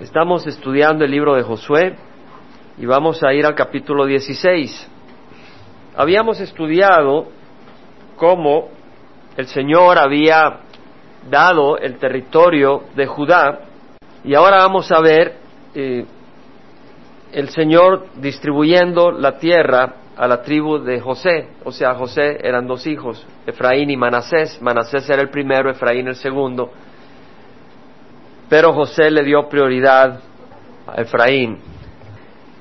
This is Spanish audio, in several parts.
Estamos estudiando el libro de Josué y vamos a ir al capítulo 16. Habíamos estudiado cómo el Señor había dado el territorio de Judá y ahora vamos a ver eh, el Señor distribuyendo la tierra a la tribu de José, o sea, José eran dos hijos, Efraín y Manasés, Manasés era el primero, Efraín el segundo, pero José le dio prioridad a Efraín.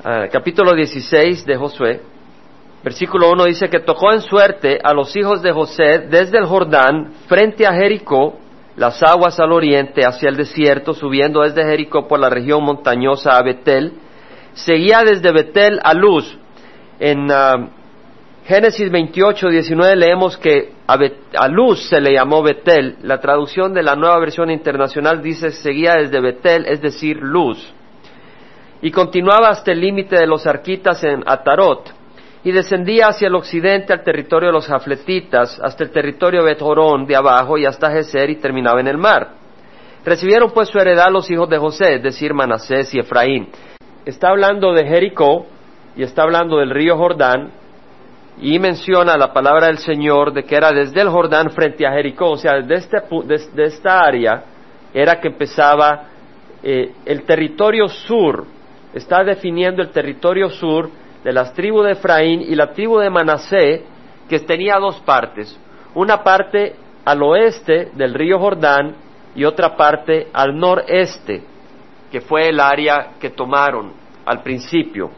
Ah, capítulo 16 de Josué, versículo 1 dice que tocó en suerte a los hijos de José desde el Jordán frente a Jericó, las aguas al oriente hacia el desierto, subiendo desde Jericó por la región montañosa a Betel, seguía desde Betel a Luz. En uh, Génesis 28, 19 leemos que a, Luz se le llamó Betel. La traducción de la nueva versión internacional dice seguía desde Betel, es decir, Luz. Y continuaba hasta el límite de los arquitas en Atarot y descendía hacia el occidente al territorio de los jafletitas, hasta el territorio de Betorón de abajo y hasta Geser y terminaba en el mar. Recibieron pues su heredad los hijos de José, es decir, Manasés y Efraín. Está hablando de Jericó y está hablando del río Jordán y menciona la palabra del Señor de que era desde el Jordán frente a Jericó, o sea, desde, este, desde esta área era que empezaba eh, el territorio sur, está definiendo el territorio sur de las tribus de Efraín y la tribu de Manasé, que tenía dos partes, una parte al oeste del río Jordán y otra parte al noreste, que fue el área que tomaron al principio.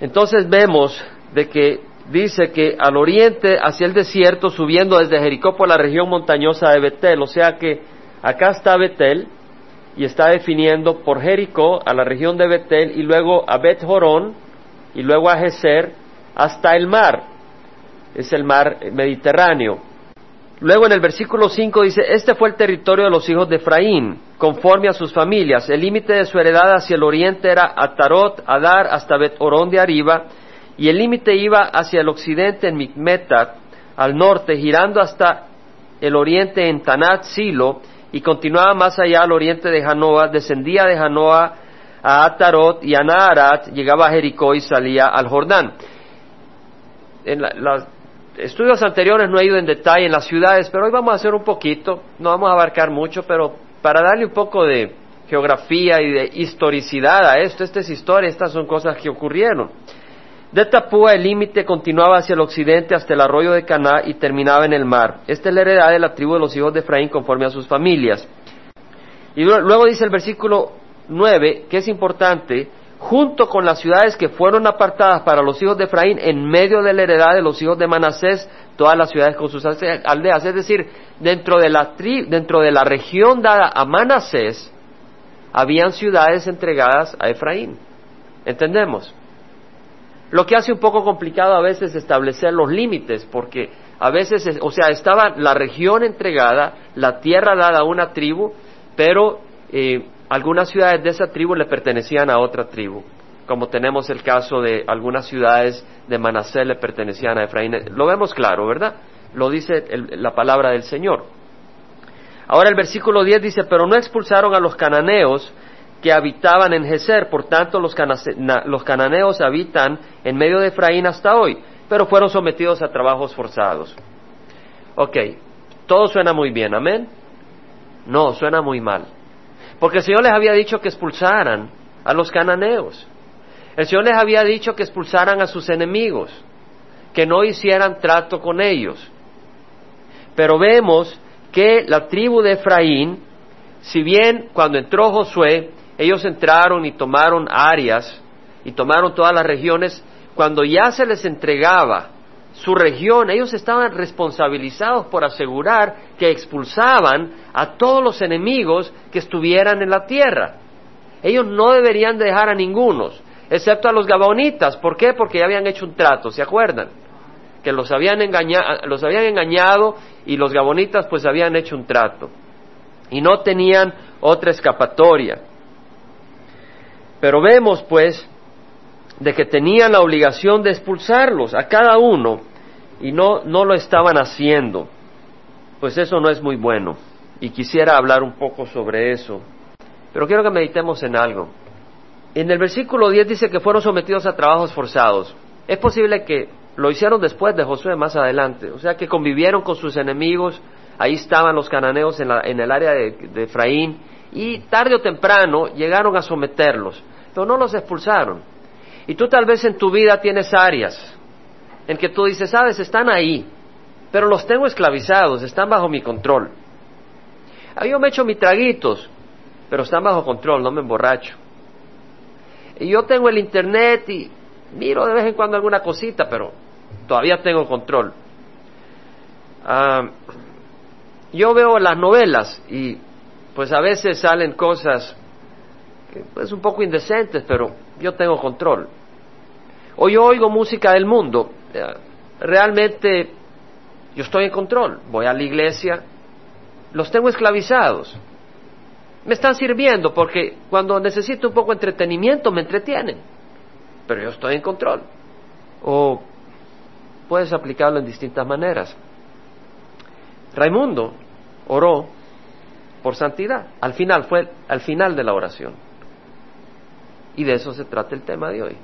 Entonces vemos de que dice que al oriente, hacia el desierto, subiendo desde Jericó por la región montañosa de Betel, o sea que acá está Betel y está definiendo por Jericó a la región de Betel y luego a Bet Jorón y luego a Geser hasta el mar, es el mar Mediterráneo. Luego en el versículo 5 dice, este fue el territorio de los hijos de Efraín, conforme a sus familias. El límite de su heredad hacia el oriente era Atarot, Adar, hasta Bet Orón de arriba, y el límite iba hacia el occidente en Micmetat, al norte, girando hasta el oriente en Tanat Silo, y continuaba más allá al oriente de Janoa, descendía de Janoa a Atarot y a Naharat, llegaba a Jericó y salía al Jordán. En los estudios anteriores no he ido en detalle en las ciudades, pero hoy vamos a hacer un poquito, no vamos a abarcar mucho, pero para darle un poco de geografía y de historicidad a esto, esta es historia, estas son cosas que ocurrieron. De Tapúa el límite continuaba hacia el occidente hasta el arroyo de Caná y terminaba en el mar. Esta es la heredad de la tribu de los hijos de Efraín conforme a sus familias. Y luego dice el versículo 9, que es importante, junto con las ciudades que fueron apartadas para los hijos de Efraín, en medio de la heredad de los hijos de Manasés, todas las ciudades con sus aldeas. Es decir, dentro de la, dentro de la región dada a Manasés, habían ciudades entregadas a Efraín. ¿Entendemos? Lo que hace un poco complicado a veces establecer los límites, porque a veces, o sea, estaba la región entregada, la tierra dada a una tribu, pero eh, algunas ciudades de esa tribu le pertenecían a otra tribu, como tenemos el caso de algunas ciudades de Manasés le pertenecían a Efraín. Lo vemos claro, ¿verdad? Lo dice la palabra del Señor. Ahora el versículo 10 dice, pero no expulsaron a los cananeos que habitaban en Geser, por tanto los, cananeos habitan en medio de Efraín hasta hoy, pero fueron sometidos a trabajos forzados. Ok, todo suena muy bien, amén. No, suena muy mal. Porque el Señor les había dicho que expulsaran a los cananeos. El Señor les había dicho que expulsaran a sus enemigos, que no hicieran trato con ellos. Pero vemos que la tribu de Efraín, si bien cuando entró Josué, ellos entraron y tomaron áreas y tomaron todas las regiones. Cuando ya se les entregaba su región, ellos estaban responsabilizados por asegurar que expulsaban a todos los enemigos que estuvieran en la tierra. Ellos no deberían dejar a ningunos, excepto a los gabaonitas. ¿Por qué? Porque ya habían hecho un trato, ¿se acuerdan? Que los habían, engañado, los habían engañado y los gabonitas pues habían hecho un trato. Y no tenían otra escapatoria. Pero vemos pues de que tenían la obligación de expulsarlos a cada uno y no, no lo estaban haciendo. Pues eso no es muy bueno y quisiera hablar un poco sobre eso. Pero quiero que meditemos en algo. En el versículo 10 dice que fueron sometidos a trabajos forzados. Es posible que lo hicieron después de Josué más adelante, o sea que convivieron con sus enemigos, ahí estaban los cananeos en, el área de, de Efraín, y tarde o temprano llegaron a someterlos, pero no los expulsaron. Y tú tal vez en tu vida tienes áreas en que tú dices, sabes, están ahí, pero los tengo esclavizados, están bajo mi control. Yo me echo mis traguitos, pero están bajo control, no me emborracho. Y yo tengo el internet y miro de vez en cuando alguna cosita, pero todavía tengo control. Ah, yo veo las novelas y pues a veces salen cosas que pues un poco indecentes, pero yo tengo control. O yo oigo música del mundo, eh, realmente yo estoy en control, voy a la iglesia, los tengo esclavizados. Me están sirviendo porque cuando necesito un poco de entretenimiento me entretienen, pero yo estoy en control. O puedes aplicarlo en distintas maneras. Raimundo oró por santidad. Al final, fue al final de la oración. Y de eso se trata el tema de hoy.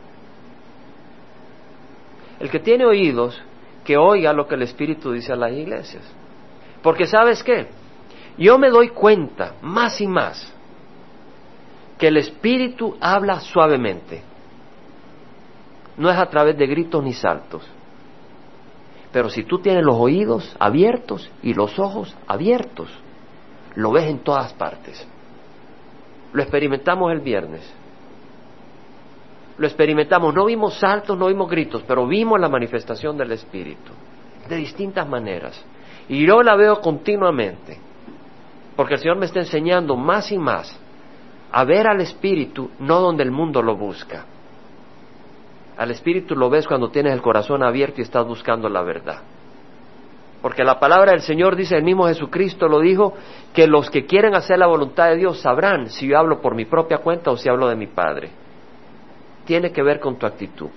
El que tiene oídos, que oiga lo que el Espíritu dice a las iglesias. Porque sabes qué? Yo me doy cuenta más y más que el Espíritu habla suavemente. No es a través de gritos ni saltos. Pero si tú tienes los oídos abiertos y los ojos abiertos, lo ves en todas partes. Lo experimentamos el viernes. Lo experimentamos, no vimos saltos, no vimos gritos, pero vimos la manifestación del Espíritu, de distintas maneras. Y yo la veo continuamente, porque el Señor me está enseñando más y más a ver al Espíritu, no donde el mundo lo busca. Al Espíritu lo ves cuando tienes el corazón abierto y estás buscando la verdad. Porque la palabra del Señor dice, el mismo Jesucristo lo dijo, que los que quieren hacer la voluntad de Dios sabrán si yo hablo por mi propia cuenta o si hablo de mi Padre. Tiene que ver con tu actitud.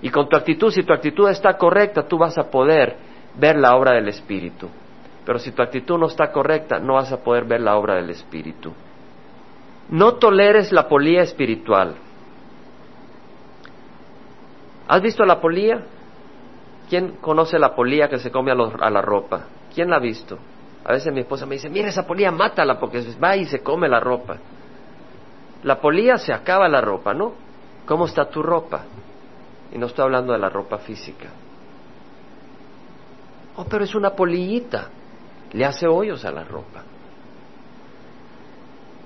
Y con tu actitud, si tu actitud está correcta, tú vas a poder ver la obra del Espíritu. Pero si tu actitud no está correcta, no vas a poder ver la obra del Espíritu. No toleres la polía espiritual. ¿Has visto la polía? ¿Quién conoce la polía que se come a, la ropa? ¿Quién la ha visto? A veces mi esposa me dice, mira esa polía, mátala porque va y se come la ropa. La polía se acaba la ropa, ¿no? ¿Cómo está tu ropa? Y no estoy hablando de la ropa física. Oh, pero es una polillita. Le hace hoyos a la ropa.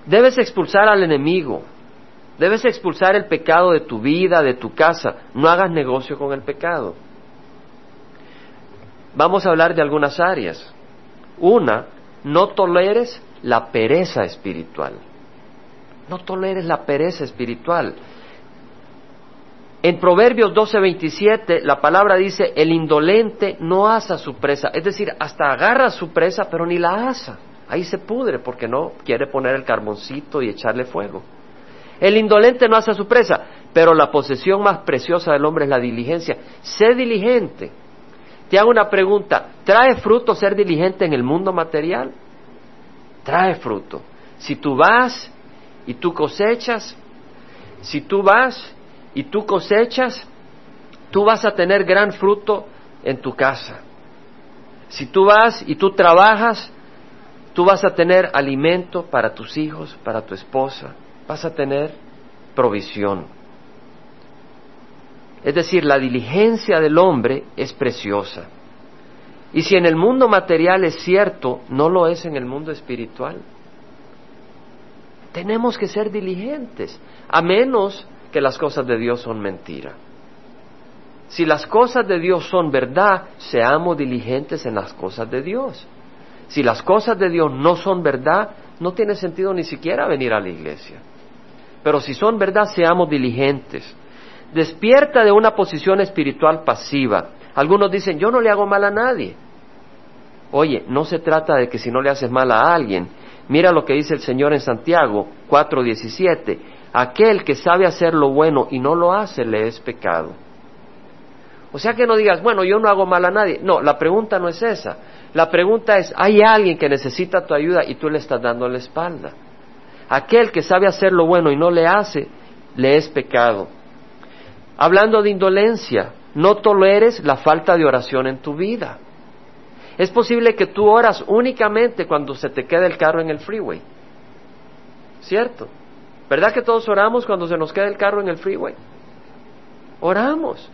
Debes expulsar al enemigo. Debes expulsar el pecado de tu vida, de tu casa. No hagas negocio con el pecado. Vamos a hablar de algunas áreas. Una, no toleres la pereza espiritual. No toleres la pereza espiritual. En Proverbios 12:27 la palabra dice, el indolente no asa su presa, es decir, hasta agarra su presa pero ni la asa. Ahí se pudre porque no quiere poner el carboncito y echarle fuego. El indolente no asa su presa, pero la posesión más preciosa del hombre es la diligencia. Sé diligente te hago una pregunta, ¿trae fruto ser diligente en el mundo material? Trae fruto. Si tú vas y tú cosechas, si tú vas y tú cosechas, tú vas a tener gran fruto en tu casa. Si tú vas y tú trabajas, tú vas a tener alimento para tus hijos, para tu esposa, vas a tener provisión. Es decir, la diligencia del hombre es preciosa. Y si en el mundo material es cierto, no lo es en el mundo espiritual. Tenemos que ser diligentes, a menos que las cosas de Dios son mentira. Si las cosas de Dios son verdad, seamos diligentes en las cosas de Dios. Si las cosas de Dios no son verdad, no tiene sentido ni siquiera venir a la iglesia. Pero si son verdad, seamos diligentes despierta de una posición espiritual pasiva. Algunos dicen, yo no le hago mal a nadie. Oye, no se trata de que si no le haces mal a alguien. Mira lo que dice el Señor en Santiago 4:17. Aquel que sabe hacer lo bueno y no lo hace le es pecado. O sea que no digas, bueno, yo no hago mal a nadie. No, la pregunta no es esa. La pregunta es, hay alguien que necesita tu ayuda y tú le estás dando la espalda. Aquel que sabe hacer lo bueno y no le hace, le es pecado. Hablando de indolencia, no toleres la falta de oración en tu vida. Es posible que tú oras únicamente cuando se te queda el carro en el freeway. ¿Cierto? ¿Verdad que todos oramos cuando se nos queda el carro en el freeway? Oramos.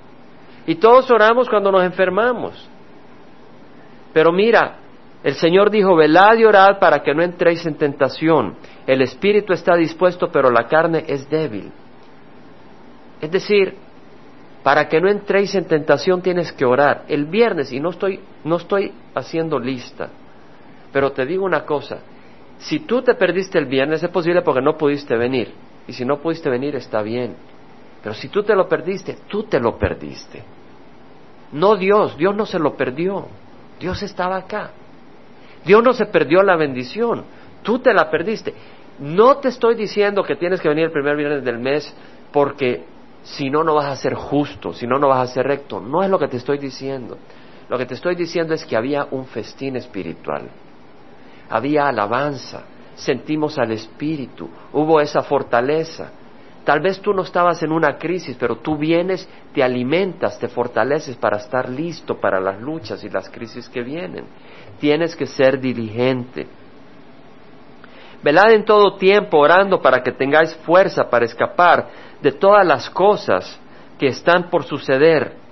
Y todos oramos cuando nos enfermamos. Pero mira, el Señor dijo, velad y orad para que no entréis en tentación. El espíritu está dispuesto, pero la carne es débil. Es decir, para que no entréis en tentación tienes que orar. El viernes, y no estoy, no estoy haciendo lista, pero te digo una cosa, si tú te perdiste el viernes es posible porque no pudiste venir, y si no pudiste venir está bien, pero si tú te lo perdiste, tú te lo perdiste. No Dios, Dios no se lo perdió, Dios estaba acá. Dios no se perdió la bendición, tú te la perdiste. No te estoy diciendo que tienes que venir el primer viernes del mes porque si no, no vas a ser justo, si no, no vas a ser recto. No es lo que te estoy diciendo. Lo que te estoy diciendo es que había un festín espiritual, había alabanza, sentimos al Espíritu, hubo esa fortaleza. Tal vez tú no estabas en una crisis, pero tú vienes, te alimentas, te fortaleces para estar listo para las luchas y las crisis que vienen. Tienes que ser diligente. Velad en todo tiempo orando para que tengáis fuerza para escapar de todas las cosas que están por suceder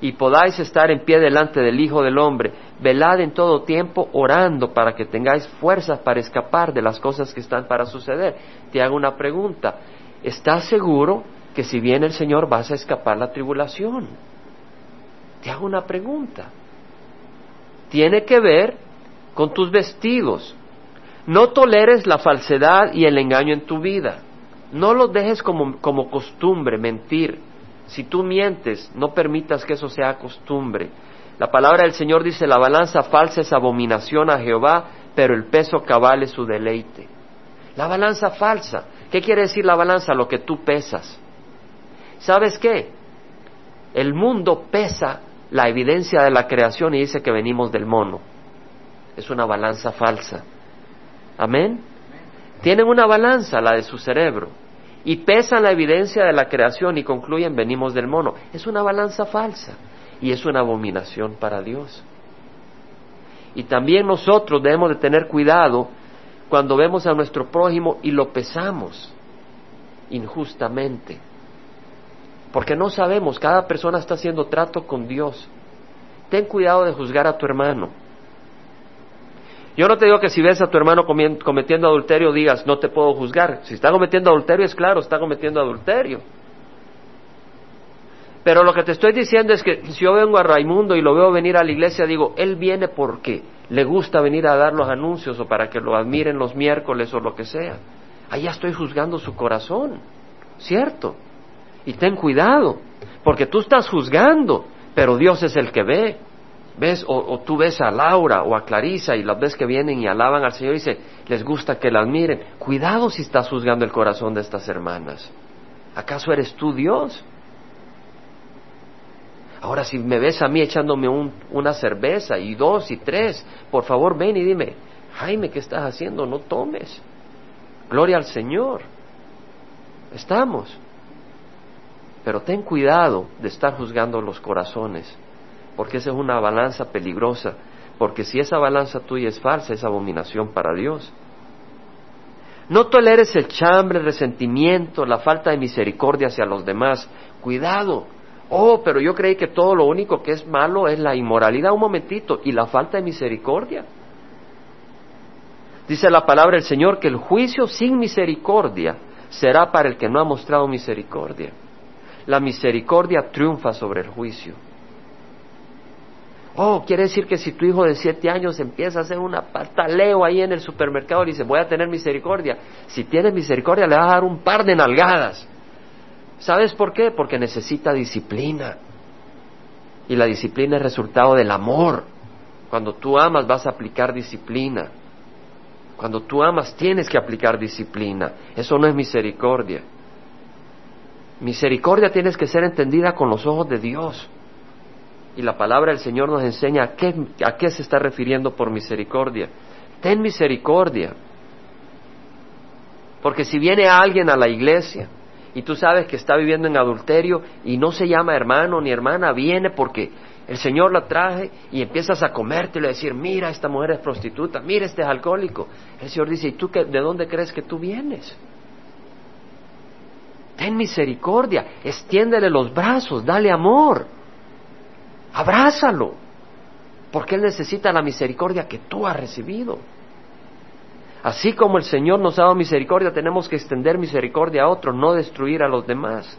y podáis estar en pie delante del Hijo del Hombre. Velad en todo tiempo orando para que tengáis fuerzas para escapar de las cosas que están para suceder. Te hago una pregunta. ¿Estás seguro que si viene el Señor vas a escapar la tribulación? Te hago una pregunta. Tiene que ver con tus vestidos. No toleres la falsedad y el engaño en tu vida. No lo dejes como, como costumbre, mentir. Si tú mientes, no permitas que eso sea costumbre. La palabra del Señor dice, la balanza falsa es abominación a Jehová, pero el peso cabal es su deleite. La balanza falsa. ¿Qué quiere decir la balanza? Lo que tú pesas. ¿Sabes qué? El mundo pesa la evidencia de la creación y dice que venimos del mono. Es una balanza falsa. Amén. Tienen una balanza, la de su cerebro y pesan la evidencia de la creación y concluyen venimos del mono. Es una balanza falsa y es una abominación para Dios. Y también nosotros debemos de tener cuidado cuando vemos a nuestro prójimo y lo pesamos injustamente. Porque no sabemos, cada persona está haciendo trato con Dios. Ten cuidado de juzgar a tu hermano. Yo no te digo que si ves a tu hermano cometiendo adulterio digas, no te puedo juzgar. Si está cometiendo adulterio, es claro, está cometiendo adulterio. Pero lo que te estoy diciendo es que si yo vengo a Raimundo y lo veo venir a la iglesia, digo, él viene porque le gusta venir a dar los anuncios o para que lo admiren los miércoles o lo que sea. Allá estoy juzgando su corazón, ¿cierto? Y ten cuidado, porque tú estás juzgando, pero Dios es el que ve. ¿Ves? O, tú ves a Laura o a Clarisa y las ves que vienen y alaban al Señor y dice, les gusta que las miren. Cuidado si estás juzgando el corazón de estas hermanas. ¿Acaso eres tú Dios? Ahora si me ves a mí echándome una cerveza y dos y tres, por favor ven y dime, Jaime, ¿qué estás haciendo? No tomes. Gloria al Señor. Estamos. Pero ten cuidado de estar juzgando los corazones porque esa es una balanza peligrosa, porque si esa balanza tuya es falsa, es abominación para Dios. No toleres el chambre, el resentimiento, la falta de misericordia hacia los demás. Cuidado. Oh, pero yo creí que todo lo único que es malo es la inmoralidad. Un momentito. ¿Y la falta de misericordia? Dice la palabra del Señor que el juicio sin misericordia será para el que no ha mostrado misericordia. La misericordia triunfa sobre el juicio. Oh, quiere decir que si tu hijo de siete años empieza a hacer un pataleo ahí en el supermercado y dice, voy a tener misericordia. Si tienes misericordia, le vas a dar un par de nalgadas. ¿Sabes por qué? Porque necesita disciplina. Y la disciplina es resultado del amor. Cuando tú amas, vas a aplicar disciplina. Cuando tú amas, tienes que aplicar disciplina. Eso no es misericordia. Misericordia tienes que ser entendida con los ojos de Dios. Y la palabra del Señor nos enseña a qué, a qué se está refiriendo por misericordia. Ten misericordia. Porque si viene alguien a la iglesia y tú sabes que está viviendo en adulterio y no se llama hermano ni hermana, viene porque el Señor la traje y empiezas a comerte y le decir, mira, esta mujer es prostituta, mira, este es alcohólico. El Señor dice, ¿y tú qué, de dónde crees que tú vienes? Ten misericordia, extiéndele los brazos, dale amor, abrázalo, porque Él necesita la misericordia que tú has recibido. Así como el Señor nos ha dado misericordia, tenemos que extender misericordia a otros, no destruir a los demás.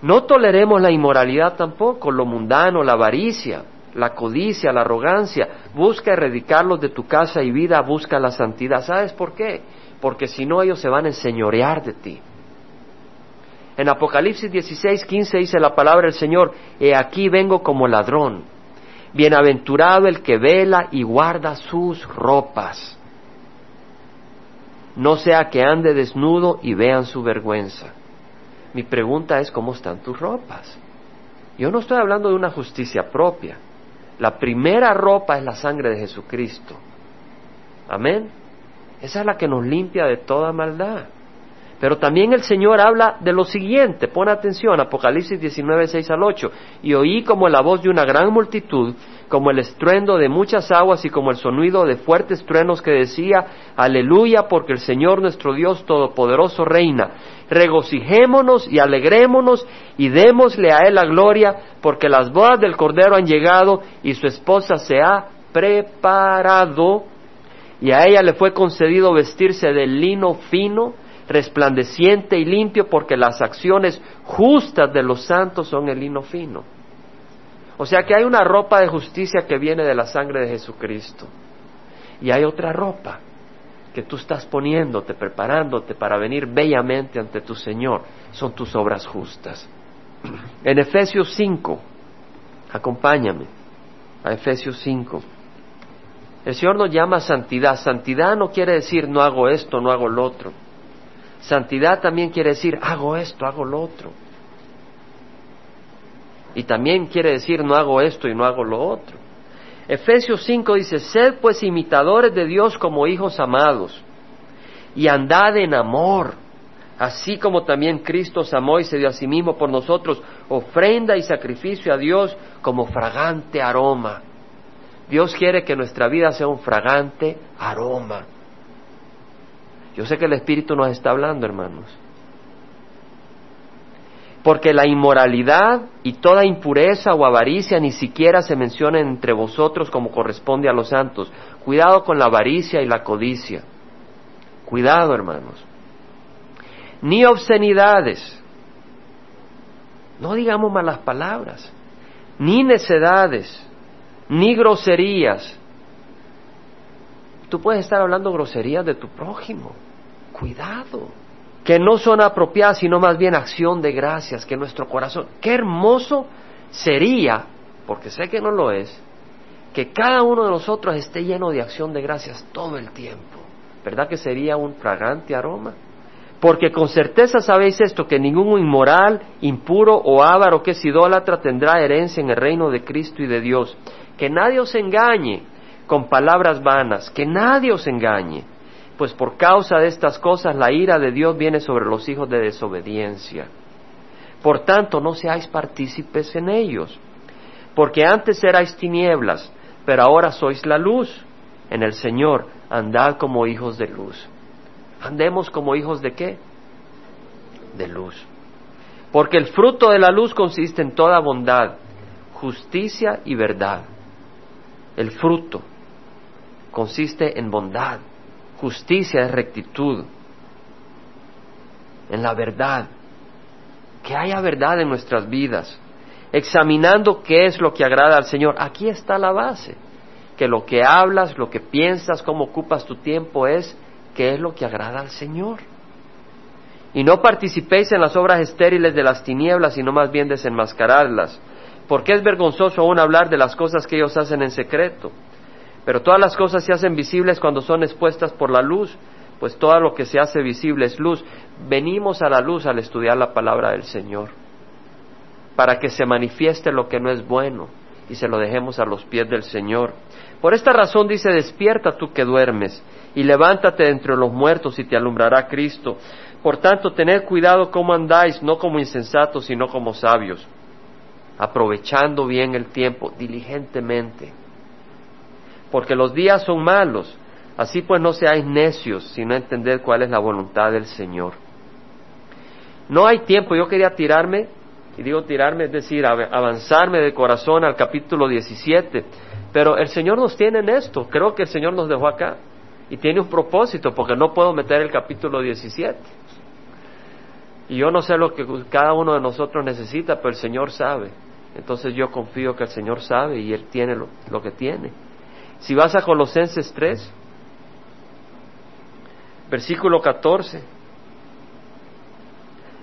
No toleremos la inmoralidad tampoco, lo mundano, la avaricia, la codicia, la arrogancia. Busca erradicarlos de tu casa y vida, busca la santidad. ¿Sabes por qué? Porque si no ellos se van a enseñorear de ti. En Apocalipsis 16, 15 dice la palabra del Señor, He aquí vengo como ladrón. Bienaventurado el que vela y guarda sus ropas. No sea que ande desnudo y vean su vergüenza. Mi pregunta es, ¿cómo están tus ropas? Yo no estoy hablando de una justicia propia. La primera ropa es la sangre de Jesucristo. Amén. Esa es la que nos limpia de toda maldad. Pero también el Señor habla de lo siguiente, pon atención, Apocalipsis 19, 6 al 8, y oí como la voz de una gran multitud, como el estruendo de muchas aguas y como el sonido de fuertes truenos que decía, aleluya, porque el Señor nuestro Dios Todopoderoso reina. Regocijémonos y alegrémonos y démosle a Él la gloria, porque las bodas del Cordero han llegado y su esposa se ha preparado, y a ella le fue concedido vestirse de lino fino, resplandeciente y limpio, porque las acciones justas de los santos son el lino fino. O sea que hay una ropa de justicia que viene de la sangre de Jesucristo. Y hay otra ropa que tú estás poniéndote, preparándote para venir bellamente ante tu Señor. Son tus obras justas. En Efesios 5, acompáñame a Efesios 5. El Señor nos llama santidad. Santidad no quiere decir no hago esto, no hago lo otro. Santidad también quiere decir hago esto, hago lo otro. Y también quiere decir no hago esto y no hago lo otro. Efesios 5 dice, sed pues imitadores de Dios como hijos amados y andad en amor, así como también Cristo os amó y se dio a sí mismo por nosotros, ofrenda y sacrificio a Dios como fragante aroma. Dios quiere que nuestra vida sea un fragante aroma. Yo sé que el Espíritu nos está hablando, hermanos. Porque la inmoralidad y toda impureza o avaricia ni siquiera se mencionan entre vosotros como corresponde a los santos. Cuidado con la avaricia y la codicia. Cuidado, hermanos. Ni obscenidades. No digamos malas palabras. Ni necedades. Ni groserías Tú puedes estar hablando groserías de tu prójimo. Cuidado. Que no son apropiadas, sino más bien acción de gracias, que nuestro corazón. Qué hermoso sería, porque sé que no lo es, que cada uno de nosotros esté lleno de acción de gracias todo el tiempo. ¿Verdad que sería un fragante aroma? Porque con certeza sabéis esto, que ningún inmoral, impuro o avaro que es idólatra tendrá herencia en el reino de Cristo y de Dios. Que nadie os engañe, con palabras vanas, que nadie os engañe, pues por causa de estas cosas la ira de Dios viene sobre los hijos de desobediencia. Por tanto, no seáis partícipes en ellos, porque antes erais tinieblas, pero ahora sois la luz en el Señor, andad como hijos de luz. Andemos como hijos de qué? De luz. Porque el fruto de la luz consiste en toda bondad, justicia y verdad. El fruto consiste en bondad, justicia y rectitud, en la verdad, que haya verdad en nuestras vidas, examinando qué es lo que agrada al Señor. Aquí está la base, que lo que hablas, lo que piensas, cómo ocupas tu tiempo es qué es lo que agrada al Señor. Y no participéis en las obras estériles de las tinieblas, sino más bien desenmascararlas, porque es vergonzoso aún hablar de las cosas que ellos hacen en secreto. Pero todas las cosas se hacen visibles cuando son expuestas por la luz, pues todo lo que se hace visible es luz. Venimos a la luz al estudiar la palabra del Señor, para que se manifieste lo que no es bueno y se lo dejemos a los pies del Señor. Por esta razón dice, despierta tú que duermes y levántate entre los muertos y te alumbrará Cristo. Por tanto, tened cuidado cómo andáis, no como insensatos, sino como sabios, aprovechando bien el tiempo, diligentemente, porque los días son malos. Así pues no seáis necios, sino entender cuál es la voluntad del Señor. No hay tiempo, yo quería tirarme, y digo tirarme, es decir, avanzarme de corazón al capítulo 17, pero el Señor nos tiene en esto, creo que el Señor nos dejó acá, y tiene un propósito, porque no puedo meter el capítulo 17. Y yo no sé lo que cada uno de nosotros necesita, pero el Señor sabe. Entonces yo confío que el Señor sabe y Él tiene lo, lo que tiene. Si vas a Colosenses 3, versículo 14.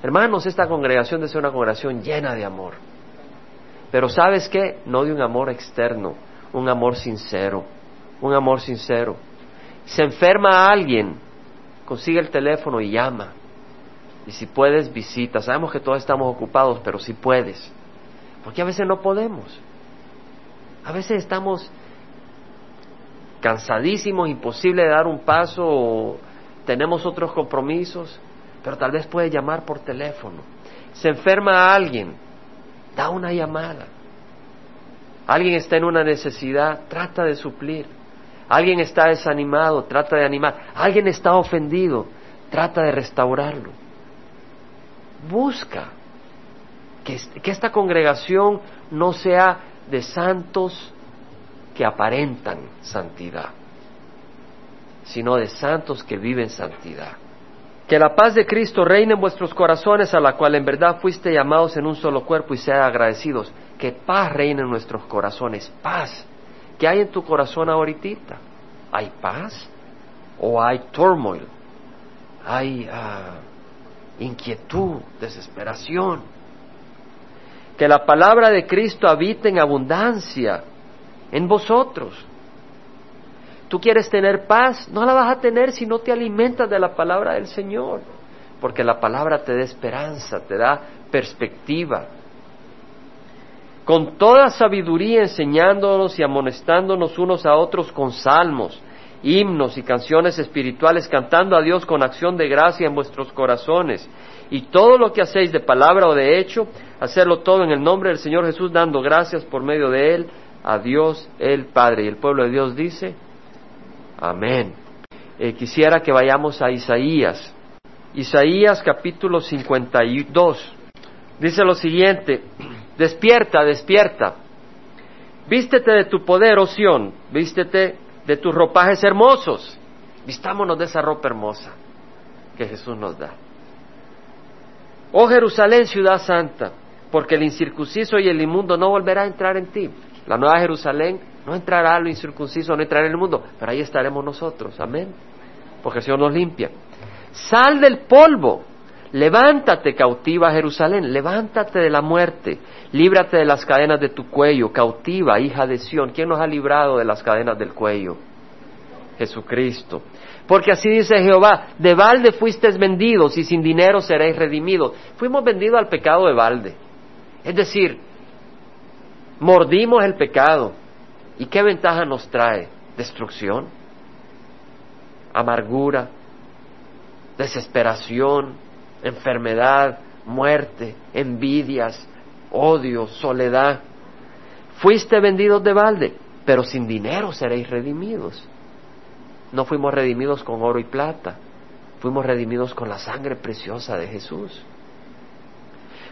Hermanos, esta congregación debe ser una congregación llena de amor. Pero sabes qué? No de un amor externo, un amor sincero, un amor sincero. Se enferma alguien, consigue el teléfono y llama. Y si puedes, visita. Sabemos que todos estamos ocupados, pero si puedes. Porque a veces no podemos. A veces estamos cansadísimos, imposible de dar un paso, tenemos otros compromisos, pero tal vez puede llamar por teléfono. Se enferma alguien, da una llamada. Alguien está en una necesidad, trata de suplir. Alguien está desanimado, trata de animar. Alguien está ofendido, trata de restaurarlo. Busca que, que esta congregación no sea de santos que aparentan santidad, sino de santos que viven santidad. Que la paz de Cristo reine en vuestros corazones, a la cual en verdad fuiste llamados en un solo cuerpo y sean agradecidos. Que paz reine en nuestros corazones, paz. ¿Qué hay en tu corazón ahorita? ¿Hay paz? ¿O hay turmoil? ¿Hay ah, inquietud, desesperación? Que la palabra de Cristo habite en abundancia en vosotros. Tú quieres tener paz, no la vas a tener si no te alimentas de la palabra del Señor, porque la palabra te da esperanza, te da perspectiva. Con toda sabiduría enseñándonos y amonestándonos unos a otros con salmos, himnos y canciones espirituales, cantando a Dios con acción de gracia en vuestros corazones. Y todo lo que hacéis de palabra o de hecho, hacerlo todo en el nombre del Señor Jesús, dando gracias por medio de Él a Dios el Padre. Y el pueblo de Dios dice, amén. Eh, quisiera que vayamos a Isaías. Isaías capítulo 52. Dice lo siguiente, despierta, despierta. Vístete de tu poder, oh Sión, vístete de tus ropajes hermosos. Vistámonos de esa ropa hermosa que Jesús nos da. Oh Jerusalén, ciudad santa, porque el incircunciso y el inmundo no volverá a entrar en ti. La nueva Jerusalén no entrará lo incircunciso, no entrará en el mundo, pero ahí estaremos nosotros, amén. Porque el Señor nos limpia. Sal del polvo, levántate cautiva Jerusalén, levántate de la muerte, líbrate de las cadenas de tu cuello, cautiva, hija de Sión. ¿Quién nos ha librado de las cadenas del cuello? Jesucristo. Porque así dice Jehová, de balde fuisteis vendidos y sin dinero seréis redimidos. Fuimos vendidos al pecado de balde. Es decir, Mordimos el pecado. ¿Y qué ventaja nos trae? Destrucción, amargura, desesperación, enfermedad, muerte, envidias, odio, soledad. Fuiste vendidos de balde, pero sin dinero seréis redimidos. No fuimos redimidos con oro y plata, fuimos redimidos con la sangre preciosa de Jesús.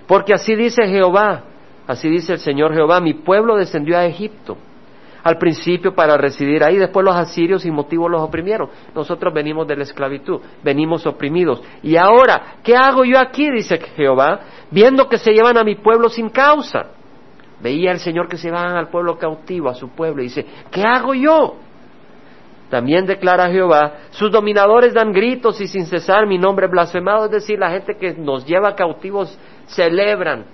Porque así dice Jehová, Así dice el Señor Jehová, mi pueblo descendió a Egipto al principio para residir ahí, después los asirios sin motivo los oprimieron. Nosotros venimos de la esclavitud, venimos oprimidos. Y ahora, ¿qué hago yo aquí? dice Jehová, viendo que se llevan a mi pueblo sin causa. Veía el Señor que se van al pueblo cautivo, a su pueblo, y dice, ¿qué hago yo? También declara Jehová, sus dominadores dan gritos y sin cesar mi nombre blasfemado, es decir, la gente que nos lleva cautivos celebran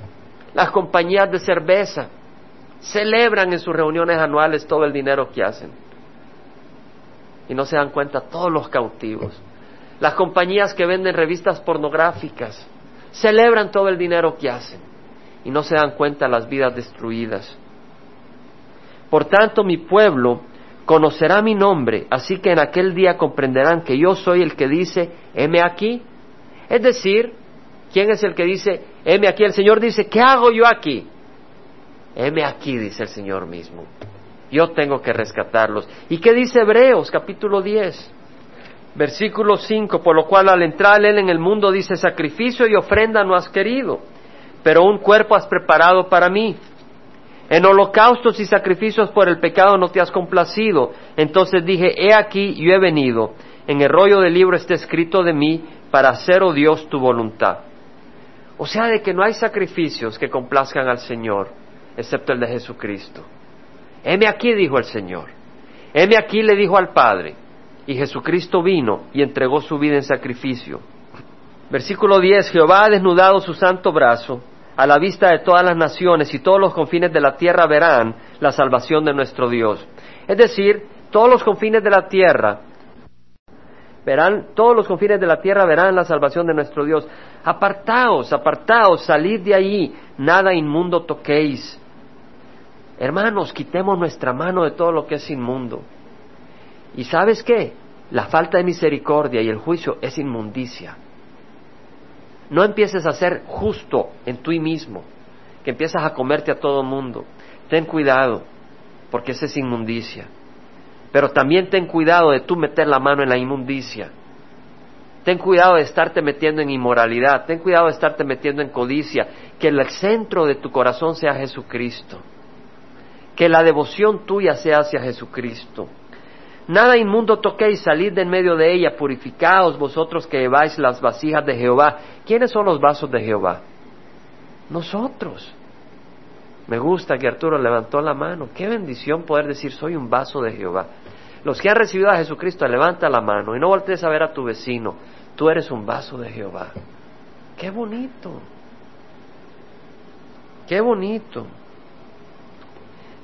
las compañías de cerveza celebran en sus reuniones anuales todo el dinero que hacen. Y no se dan cuenta todos los cautivos. Las compañías que venden revistas pornográficas celebran todo el dinero que hacen. Y no se dan cuenta las vidas destruidas. Por tanto, mi pueblo conocerá mi nombre, así que en aquel día comprenderán que yo soy el que dice, heme aquí. Es decir, ¿quién es el que dice, heme aquí? El Señor dice, ¿qué hago yo aquí? Heme aquí, dice el Señor mismo. Yo tengo que rescatarlos. ¿Y qué dice Hebreos capítulo 10? Versículo 5, por lo cual al entrar Él en el mundo dice, sacrificio y ofrenda no has querido, pero un cuerpo has preparado para mí. En holocaustos y sacrificios por el pecado no te has complacido. Entonces dije, he aquí, yo he venido. En el rollo del libro está escrito de mí para hacer, oh Dios, tu voluntad. O sea, de que no hay sacrificios que complazcan al Señor, excepto el de Jesucristo. Heme aquí, dijo el Señor. Heme aquí, le dijo al Padre. Y Jesucristo vino y entregó su vida en sacrificio. Versículo 10. Jehová ha desnudado su santo brazo. A la vista de todas las naciones y todos los confines de la tierra verán la salvación de nuestro Dios. Es decir, todos los confines de la tierra verán, todos los confines de la tierra verán la salvación de nuestro Dios. Apartaos, apartaos, salid de allí, nada inmundo toquéis. Hermanos, quitemos nuestra mano de todo lo que es inmundo. ¿Y sabes qué? La falta de misericordia y el juicio es inmundicia. No empieces a ser justo en ti mismo, que empiezas a comerte a todo mundo. Ten cuidado, porque esa es inmundicia. Pero también ten cuidado de tú meter la mano en la inmundicia. Ten cuidado de estarte metiendo en inmoralidad. Ten cuidado de estarte metiendo en codicia. Que el centro de tu corazón sea Jesucristo. Que la devoción tuya sea hacia Jesucristo. Nada inmundo toquéis, salid de en medio de ella, purificaos vosotros que lleváis las vasijas de Jehová. ¿Quiénes son los vasos de Jehová? Nosotros. Me gusta que Arturo levantó la mano. Qué bendición poder decir, soy un vaso de Jehová. Los que han recibido a Jesucristo, levanta la mano y no voltees a ver a tu vecino. Tú eres un vaso de Jehová. Qué bonito. Qué bonito.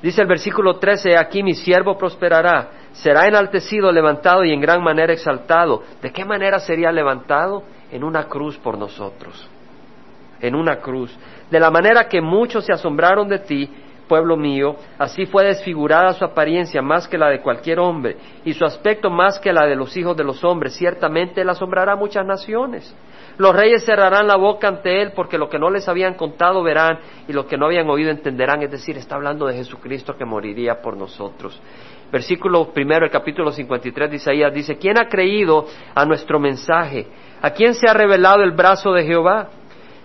Dice el versículo 13, aquí mi siervo prosperará será enaltecido, levantado y en gran manera exaltado. ¿De qué manera sería levantado? En una cruz por nosotros. En una cruz. De la manera que muchos se asombraron de ti, pueblo mío, así fue desfigurada su apariencia más que la de cualquier hombre, y su aspecto más que la de los hijos de los hombres. Ciertamente él asombrará a muchas naciones. Los reyes cerrarán la boca ante él, porque lo que no les habían contado verán, y lo que no habían oído entenderán. Es decir, está hablando de Jesucristo que moriría por nosotros versículo primero, el capítulo 53 de Isaías, dice, ¿quién ha creído a nuestro mensaje? ¿A quién se ha revelado el brazo de Jehová?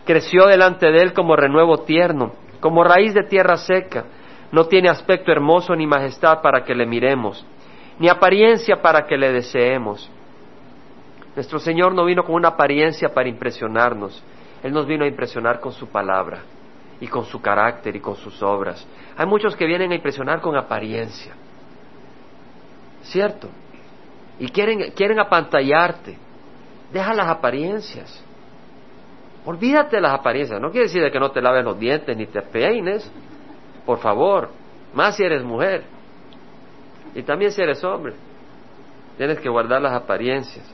Creció delante de él como renuevo tierno, como raíz de tierra seca. No tiene aspecto hermoso ni majestad para que le miremos, ni apariencia para que le deseemos. Nuestro Señor no vino con una apariencia para impresionarnos, Él nos vino a impresionar con su palabra y con su carácter y con sus obras. Hay muchos que vienen a impresionar con apariencia. ¿cierto? Y quieren, apantallarte. Deja las apariencias. Olvídate de las apariencias. No quiere decir que no te laves los dientes ni te peines. Por favor. Más si eres mujer. Y también si eres hombre. Tienes que guardar las apariencias.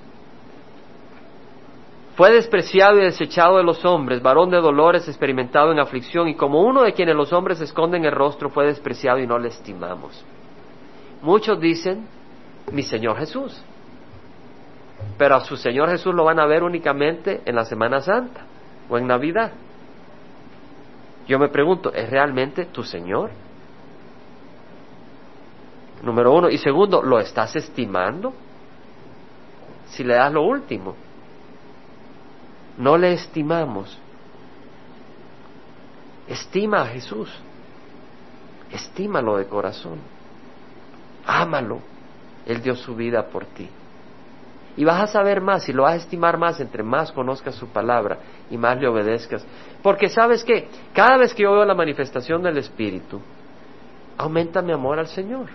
Fue despreciado y desechado de los hombres, varón de dolores, experimentado en aflicción, y como uno de quienes los hombres esconden el rostro, fue despreciado y no le estimamos. Muchos dicen, mi Señor Jesús. Pero a su Señor Jesús lo van a ver únicamente en la Semana Santa o en Navidad. Yo me pregunto, ¿es realmente tu Señor? Número uno. Y segundo, ¿lo estás estimando? Si le das lo último. No le estimamos. Estima a Jesús. Estímalo de corazón. Ámalo. Él dio su vida por ti. Y vas a saber más y lo vas a estimar más entre más conozcas su palabra y más le obedezcas. Porque sabes que cada vez que yo veo la manifestación del Espíritu, aumenta mi amor al Señor.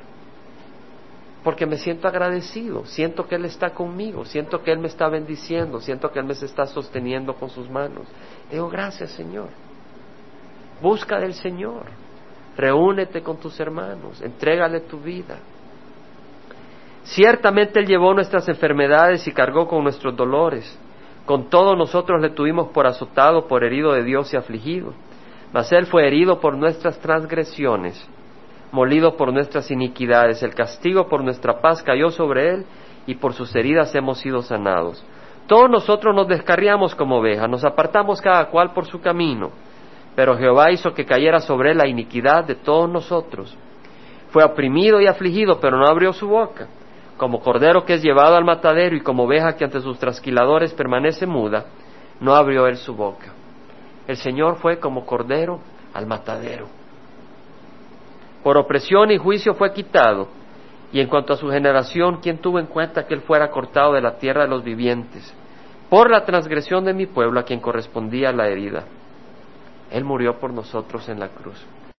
Porque me siento agradecido, siento que Él está conmigo, siento que Él me está bendiciendo, siento que Él me está sosteniendo con sus manos. Digo, gracias Señor. Busca del Señor, reúnete con tus hermanos, entrégale tu vida. Ciertamente Él llevó nuestras enfermedades y cargó con nuestros dolores. Con todo nosotros le tuvimos por azotado, por herido de Dios y afligido. Mas Él fue herido por nuestras transgresiones, molido por nuestras iniquidades, el castigo por nuestra paz cayó sobre él, y por sus heridas hemos sido sanados. Todos nosotros nos descarriamos como ovejas, nos apartamos cada cual por su camino, pero Jehová hizo que cayera sobre él la iniquidad de todos nosotros. Fue oprimido y afligido, pero no abrió su boca. Como cordero que es llevado al matadero y como oveja que ante sus trasquiladores permanece muda, no abrió él su boca. El Señor fue como cordero al matadero. Por opresión y juicio fue quitado. Y en cuanto a su generación, ¿quién tuvo en cuenta que él fuera cortado de la tierra de los vivientes? Por la transgresión de mi pueblo a quien correspondía la herida. Él murió por nosotros en la cruz.